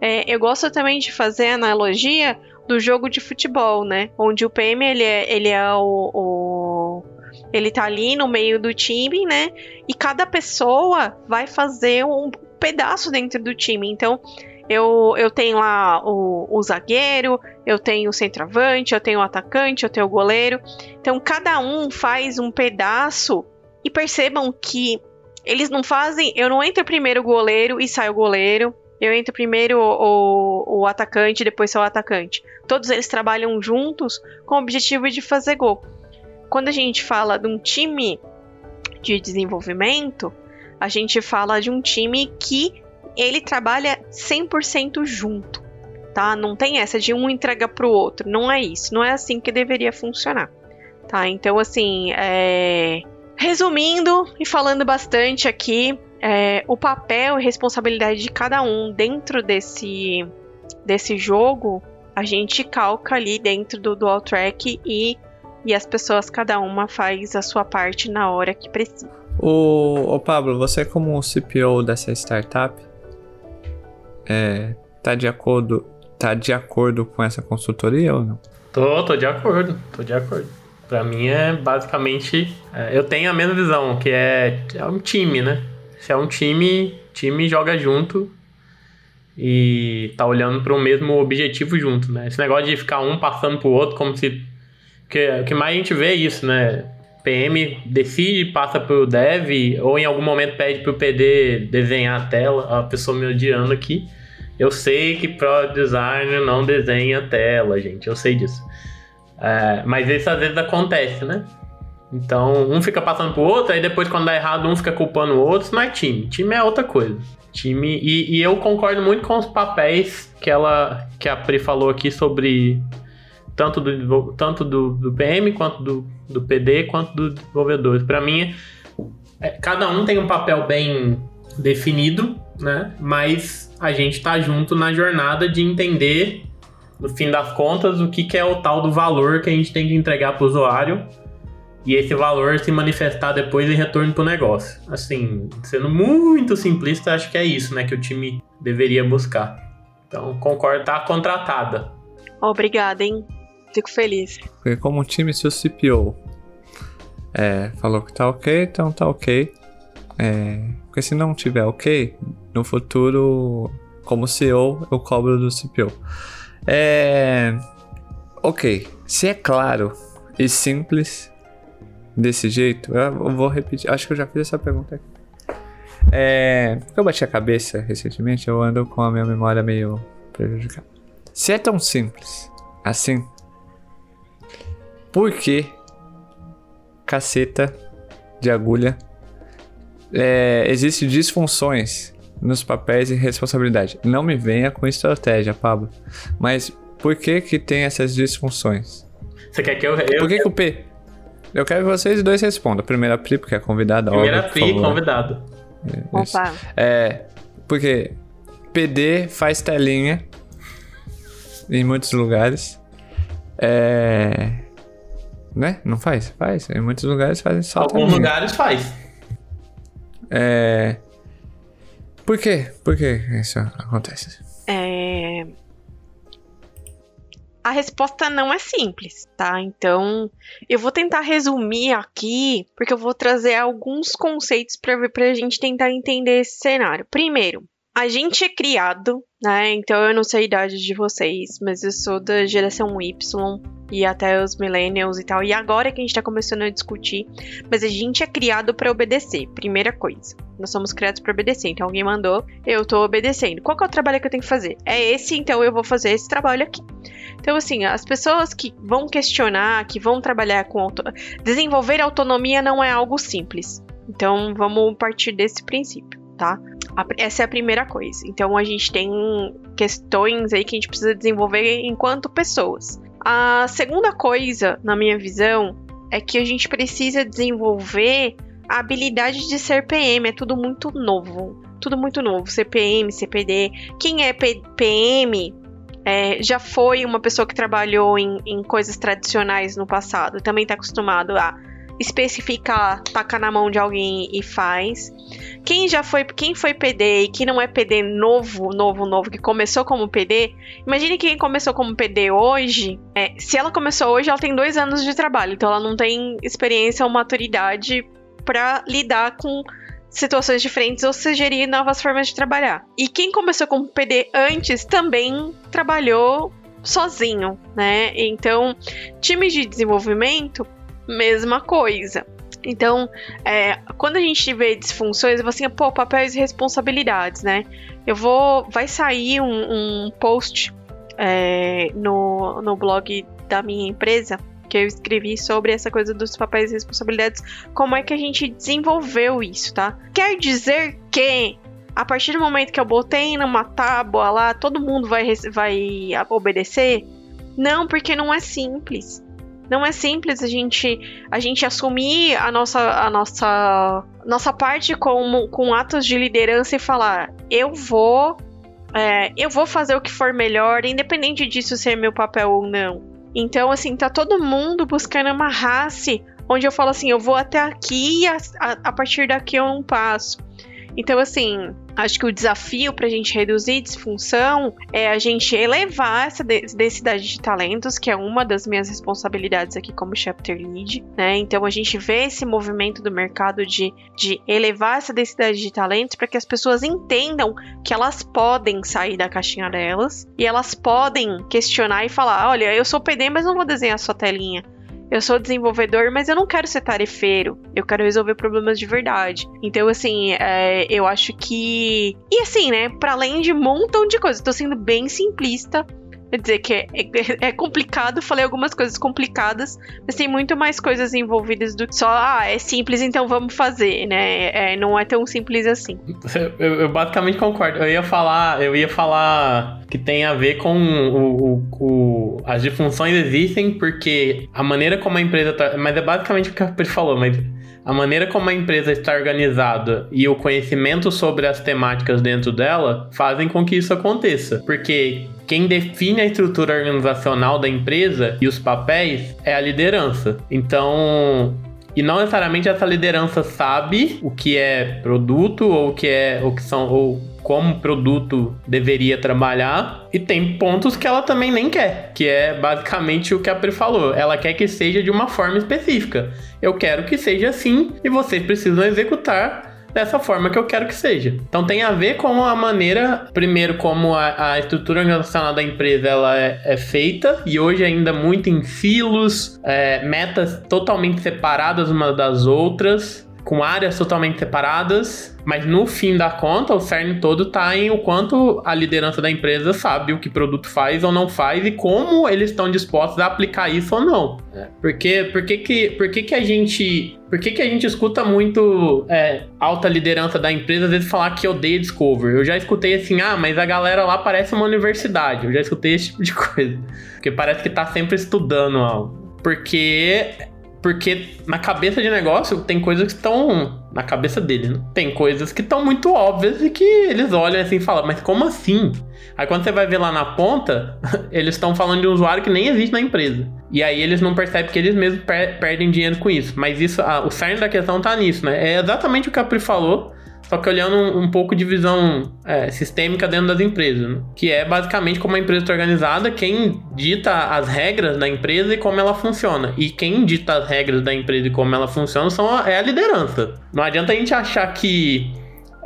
Speaker 3: É, eu gosto também de fazer a analogia do jogo de futebol, né? Onde o PM ele é, ele é o, o ele tá ali no meio do time, né? E cada pessoa vai fazer um pedaço dentro do time. Então, eu, eu tenho lá o, o zagueiro, eu tenho o centroavante, eu tenho o atacante, eu tenho o goleiro. Então cada um faz um pedaço e percebam que eles não fazem. Eu não entro primeiro o goleiro e saio o goleiro. Eu entro primeiro o, o, o atacante, depois sou o atacante. Todos eles trabalham juntos com o objetivo de fazer gol. Quando a gente fala de um time de desenvolvimento, a gente fala de um time que ele trabalha 100% junto, tá? Não tem essa de um entrega pro outro, não é isso, não é assim que deveria funcionar, tá? Então, assim, é... resumindo e falando bastante aqui, é, o papel e responsabilidade de cada um dentro desse, desse jogo, a gente calca ali dentro do Dual Track e, e as pessoas, cada uma faz a sua parte na hora que precisa.
Speaker 1: O, o Pablo, você como CPO dessa startup, é, tá de acordo tá de acordo com essa consultoria ou não?
Speaker 2: Tô, tô de acordo, tô de acordo. Pra mim é basicamente. É, eu tenho a mesma visão, que é, é um time, né? Se é um time, time joga junto e tá olhando para o mesmo objetivo junto, né? Esse negócio de ficar um passando pro outro como se. Que, o que mais a gente vê é isso, né? PM decide, passa pro dev, ou em algum momento pede pro PD desenhar a tela, a pessoa me odiando aqui. Eu sei que pro designer não desenha a tela, gente, eu sei disso. É, mas isso às vezes acontece, né? Então, um fica passando pro outro, aí depois quando dá errado, um fica culpando o outro. Não é time. Time é outra coisa. Time. E, e eu concordo muito com os papéis que ela. que a Pri falou aqui sobre. Tanto do, tanto do, do PM, quanto do, do PD, quanto do desenvolvedor. Para mim, é, cada um tem um papel bem definido, né? Mas a gente tá junto na jornada de entender, no fim das contas, o que, que é o tal do valor que a gente tem que entregar para o usuário e esse valor se manifestar depois em retorno para o negócio. Assim, sendo muito simplista, acho que é isso, né, que o time deveria buscar. Então, concordo, tá contratada.
Speaker 3: Obrigada, hein? Fico feliz.
Speaker 1: Porque como o time se o CPO é, falou que tá ok, então tá ok. É, porque se não tiver ok, no futuro, como CEO, eu cobro do CPO. É. Ok. Se é claro e simples, desse jeito? Eu vou repetir. Acho que eu já fiz essa pergunta aqui. É, eu bati a cabeça recentemente, eu ando com a minha memória meio prejudicada. Se é tão simples assim, por que caceta de agulha é, existe disfunções nos papéis e responsabilidade? Não me venha com estratégia, Pablo. Mas por que que tem essas disfunções?
Speaker 2: Você quer que eu... eu
Speaker 1: por que, que o P... Eu quero que vocês dois respondam. Primeiro a Pri, porque é convidada.
Speaker 2: Primeira óbvio, Pri, convidado.
Speaker 1: É, Opa. É, porque PD faz telinha em muitos lugares. É... Né? Não faz? Faz. Em muitos lugares fazem só
Speaker 2: Alguns lugares faz.
Speaker 1: É... Por quê? Por que isso acontece?
Speaker 3: É a resposta não é simples, tá? Então, eu vou tentar resumir aqui, porque eu vou trazer alguns conceitos para a gente tentar entender esse cenário. Primeiro, a gente é criado, né? Então eu não sei a idade de vocês, mas eu sou da geração Y e até os millennials e tal. E agora que a gente tá começando a discutir, mas a gente é criado para obedecer, primeira coisa. Nós somos criados para obedecer. Então alguém mandou, eu tô obedecendo. Qual que é o trabalho que eu tenho que fazer? É esse, então eu vou fazer esse trabalho aqui. Então, assim, as pessoas que vão questionar, que vão trabalhar com auto... desenvolver autonomia não é algo simples. Então, vamos partir desse princípio, tá? Essa é a primeira coisa. Então a gente tem questões aí que a gente precisa desenvolver enquanto pessoas. A segunda coisa, na minha visão, é que a gente precisa desenvolver a habilidade de ser PM. É tudo muito novo. Tudo muito novo. CPM, CPD. Quem é PM é, já foi uma pessoa que trabalhou em, em coisas tradicionais no passado. Também está acostumado a especificar, tacar na mão de alguém e faz. Quem já foi, quem foi PD e que não é PD novo, novo, novo, que começou como PD, imagine quem começou como PD hoje. É, se ela começou hoje, ela tem dois anos de trabalho, então ela não tem experiência ou maturidade para lidar com situações diferentes ou sugerir novas formas de trabalhar. E quem começou como PD antes também trabalhou sozinho, né? Então, times de desenvolvimento mesma coisa. Então, é, quando a gente vê disfunções, assim, pô, papéis e responsabilidades, né? Eu vou. Vai sair um, um post é, no, no blog da minha empresa que eu escrevi sobre essa coisa dos papéis e responsabilidades, como é que a gente desenvolveu isso, tá? Quer dizer que a partir do momento que eu botei numa tábua lá, todo mundo vai, vai obedecer? Não, porque não é simples. Não é simples a gente, a gente assumir a nossa, a nossa, nossa parte com, com atos de liderança e falar: eu vou, é, eu vou fazer o que for melhor, independente disso ser meu papel ou não. Então, assim, tá todo mundo buscando uma raça onde eu falo assim: eu vou até aqui e a, a, a partir daqui eu não passo. Então, assim, acho que o desafio para a gente reduzir disfunção é a gente elevar essa densidade de talentos, que é uma das minhas responsabilidades aqui como chapter lead, né? Então, a gente vê esse movimento do mercado de, de elevar essa densidade de talentos para que as pessoas entendam que elas podem sair da caixinha delas e elas podem questionar e falar: olha, eu sou PD, mas não vou desenhar sua telinha. Eu sou desenvolvedor, mas eu não quero ser tarefeiro. Eu quero resolver problemas de verdade. Então, assim, é, eu acho que. E assim, né? Para além de um montão de coisas, tô sendo bem simplista Dizer que é, é, é, complicado, falei algumas coisas complicadas, mas tem muito mais coisas envolvidas do que só, ah, é simples, então vamos fazer, né? É, não é tão simples assim.
Speaker 2: Eu, eu, basicamente concordo. Eu ia falar, eu ia falar que tem a ver com o, o, o as disfunções existem porque a maneira como a empresa tá, mas é basicamente o que a Pedro falou, mas a maneira como a empresa está organizada e o conhecimento sobre as temáticas dentro dela fazem com que isso aconteça. Porque quem define a estrutura organizacional da empresa e os papéis é a liderança. Então, e não necessariamente essa liderança sabe o que é produto ou o que é o que são ou como o produto deveria trabalhar e tem pontos que ela também nem quer, que é basicamente o que a Pri falou. Ela quer que seja de uma forma específica. Eu quero que seja assim e vocês precisam executar dessa forma que eu quero que seja. Então tem a ver com a maneira, primeiro, como a, a estrutura organizacional da empresa ela é, é, feita e hoje ainda muito em silos, é, metas totalmente separadas umas das outras, com áreas totalmente separadas mas no fim da conta, o cerne todo tá em o quanto a liderança da empresa sabe o que produto faz ou não faz e como eles estão dispostos a aplicar isso ou não. É. Porque, porque, que, porque que a gente. Por que, que a gente escuta muito é, alta liderança da empresa às vezes falar que odeia Discover? Eu já escutei assim, ah, mas a galera lá parece uma universidade. Eu já escutei esse tipo de coisa. Porque parece que tá sempre estudando algo. Porque porque na cabeça de negócio tem coisas que estão na cabeça dele, né? Tem coisas que estão muito óbvias e que eles olham assim e falam, mas como assim? Aí quando você vai ver lá na ponta, eles estão falando de um usuário que nem existe na empresa. E aí eles não percebem que eles mesmos per perdem dinheiro com isso. Mas isso, o cerne da questão tá nisso, né? É exatamente o que a Pri falou só que olhando um, um pouco de visão é, sistêmica dentro das empresas, né? que é basicamente como a empresa está organizada, quem dita as regras da empresa e como ela funciona. E quem dita as regras da empresa e como ela funciona são a, é a liderança. Não adianta a gente achar que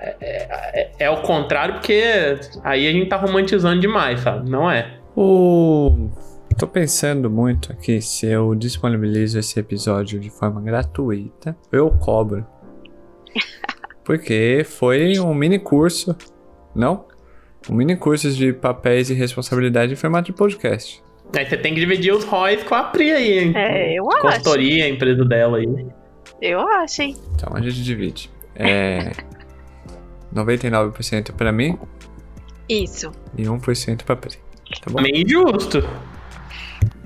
Speaker 2: é, é, é, o contrário, porque aí a gente tá romantizando demais, sabe? Não é.
Speaker 1: O... Tô pensando muito aqui se eu disponibilizo esse episódio de forma gratuita, eu cobro. Porque foi um mini curso, não? Um mini curso de papéis e responsabilidade em formato de podcast.
Speaker 2: Aí você tem que dividir os ROIs com a Pri aí, hein?
Speaker 3: É, eu
Speaker 2: acho. Consultoria, a empresa dela aí.
Speaker 3: Eu acho, hein?
Speaker 1: Então a gente divide. É. 99% pra mim.
Speaker 3: Isso.
Speaker 1: E 1% pra Pri. Tá bom?
Speaker 2: Meio justo.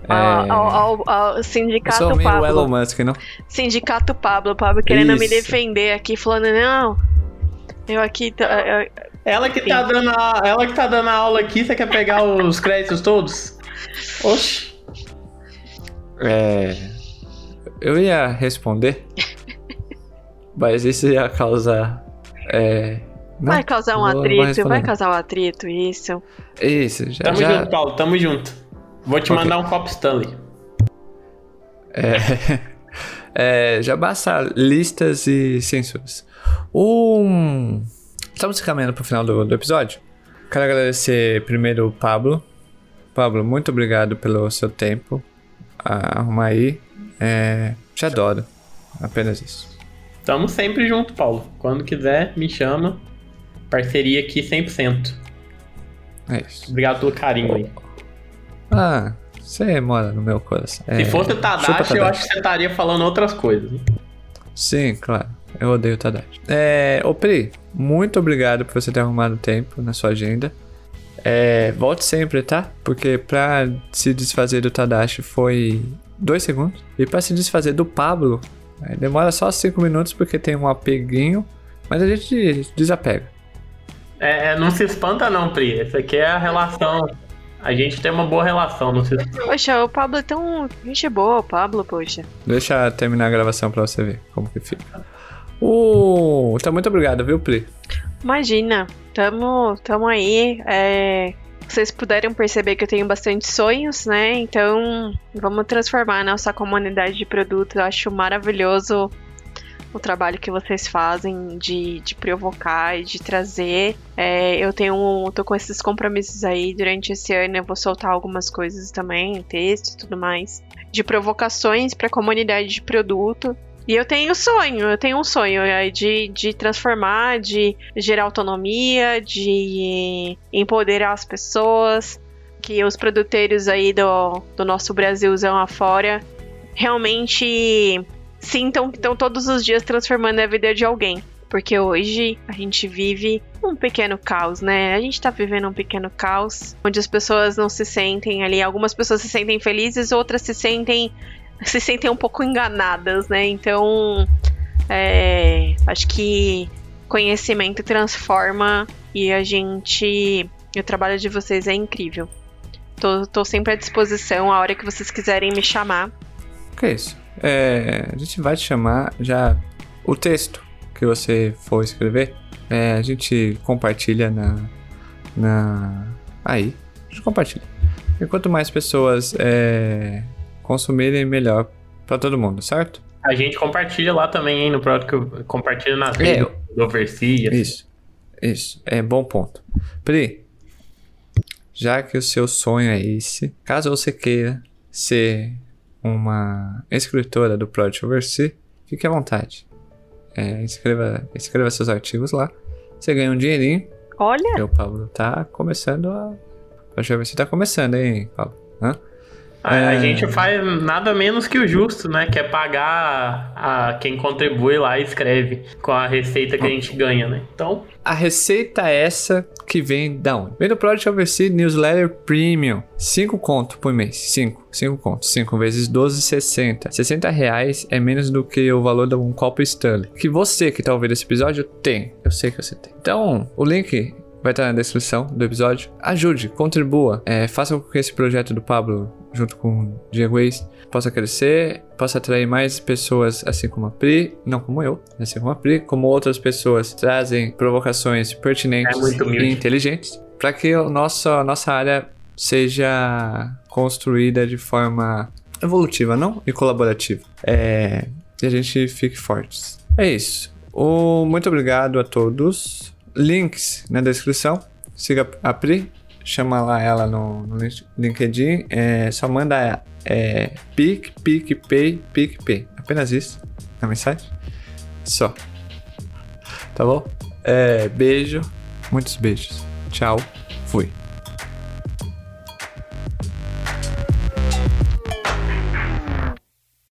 Speaker 3: Ao, ao, ao, sindicato
Speaker 1: eu sou meio
Speaker 3: Pablo.
Speaker 1: Elon Musk, não?
Speaker 3: Sindicato Pablo, Pablo querendo Isso. me defender aqui, falando, não, eu aqui. Eu...
Speaker 2: Ela que, tá dando a, ela que tá dando a aula aqui, você quer pegar os créditos todos? Oxi.
Speaker 1: É. Eu ia responder, mas isso ia causar. É,
Speaker 3: vai causar um atrito, vai causar um atrito, isso.
Speaker 1: Isso, já.
Speaker 2: Tamo
Speaker 1: já...
Speaker 2: junto, Paulo, tamo junto. Vou te okay. mandar um copo Stanley.
Speaker 1: É, é, já basta listas e censuras. Um, estamos caminhando para o final do, do episódio. Quero agradecer primeiro o Pablo. Pablo, muito obrigado pelo seu tempo. Arrumar aí. É, te adoro. Apenas isso.
Speaker 2: Tamo sempre junto, Paulo. Quando quiser, me chama. Parceria aqui 100%.
Speaker 1: É isso.
Speaker 2: Obrigado pelo carinho aí.
Speaker 1: Ah, você mora no meu coração.
Speaker 2: Se é, fosse Tadashi, Tadashi, eu acho que você estaria falando outras coisas.
Speaker 1: Sim, claro. Eu odeio Tadashi. É, ô Pri, muito obrigado por você ter arrumado tempo na sua agenda. É, volte sempre, tá? Porque pra se desfazer do Tadashi foi dois segundos. E pra se desfazer do Pablo, é, demora só cinco minutos porque tem um apeguinho. Mas a gente desapega.
Speaker 2: É, é não se espanta não, Pri. Essa aqui é a relação a gente tem uma boa relação, não sei.
Speaker 3: Poxa, o Pablo é tão gente boa, o Pablo, poxa.
Speaker 1: Deixa eu terminar a gravação pra você ver como que fica. Uh, então muito obrigado, viu, Pri?
Speaker 3: Imagina, tamo, tamo aí. É, vocês puderam perceber que eu tenho bastante sonhos, né? Então, vamos transformar a nossa comunidade de produtos. Eu acho maravilhoso o trabalho que vocês fazem de, de provocar e de trazer. É, eu tenho, tô com esses compromissos aí durante esse ano. Eu vou soltar algumas coisas também, texto e tudo mais, de provocações para a comunidade de produto. E eu tenho sonho, eu tenho um sonho é, de, de transformar, de gerar autonomia, de empoderar as pessoas, que os produtores aí do, do nosso Brasilzão afora realmente sintam que estão todos os dias transformando a vida de alguém. Porque hoje a gente vive um pequeno caos, né? A gente tá vivendo um pequeno caos onde as pessoas não se sentem ali. Algumas pessoas se sentem felizes, outras se sentem se sentem um pouco enganadas, né? Então, é, acho que conhecimento transforma e a gente. O trabalho de vocês é incrível. Tô, tô sempre à disposição a hora que vocês quiserem me chamar.
Speaker 1: Que isso? É, a gente vai te chamar já o texto que você for escrever. É, a gente compartilha na, na. Aí. A gente compartilha. E quanto mais pessoas é, consumirem, melhor para todo mundo, certo?
Speaker 2: A gente compartilha lá também, hein, no próprio compartilha nas redes é, do Versi.
Speaker 1: Assim. Isso. Isso. É bom ponto. Pri, já que o seu sonho é esse, caso você queira ser uma escritora do Project Oversee, fique à vontade. É, escreva, escreva seus artigos lá. Você ganha um dinheirinho.
Speaker 3: Olha!
Speaker 1: E o Pablo tá começando a. O Project Oversee tá começando, hein, Pablo? Hã?
Speaker 2: A, é... a, gente faz nada menos que o justo, né? Que é pagar a quem contribui lá e escreve com a receita que a gente ganha, né? Então.
Speaker 1: A receita é essa que vem da onde? Vem do Project Oversee Newsletter Premium. 5 conto por mês. 5. 5 conto. 5 vezes 12, 60. 60 reais é menos do que o valor de um copo Stanley. Que você que tá ouvindo esse episódio tem. Eu sei que você tem. Então, o link vai estar na descrição do episódio. Ajude, contribua, é, faça com que esse projeto do Pablo, junto com o Diego Waze, possa crescer, possa atrair mais pessoas assim como a Pri, não como eu, assim como a Pri, como outras pessoas trazem provocações pertinentes é e inteligentes, para que a nossa, nossa área seja construída de forma evolutiva, não? E colaborativa. É, e a gente fique fortes. É isso. O, muito obrigado a todos links na descrição. Siga a Pri, chama lá ela no, no LinkedIn. É, só manda é, pic, pic, pay, pic, pay. Apenas isso na mensagem. Só. Tá bom? É, beijo. Muitos beijos. Tchau. Fui.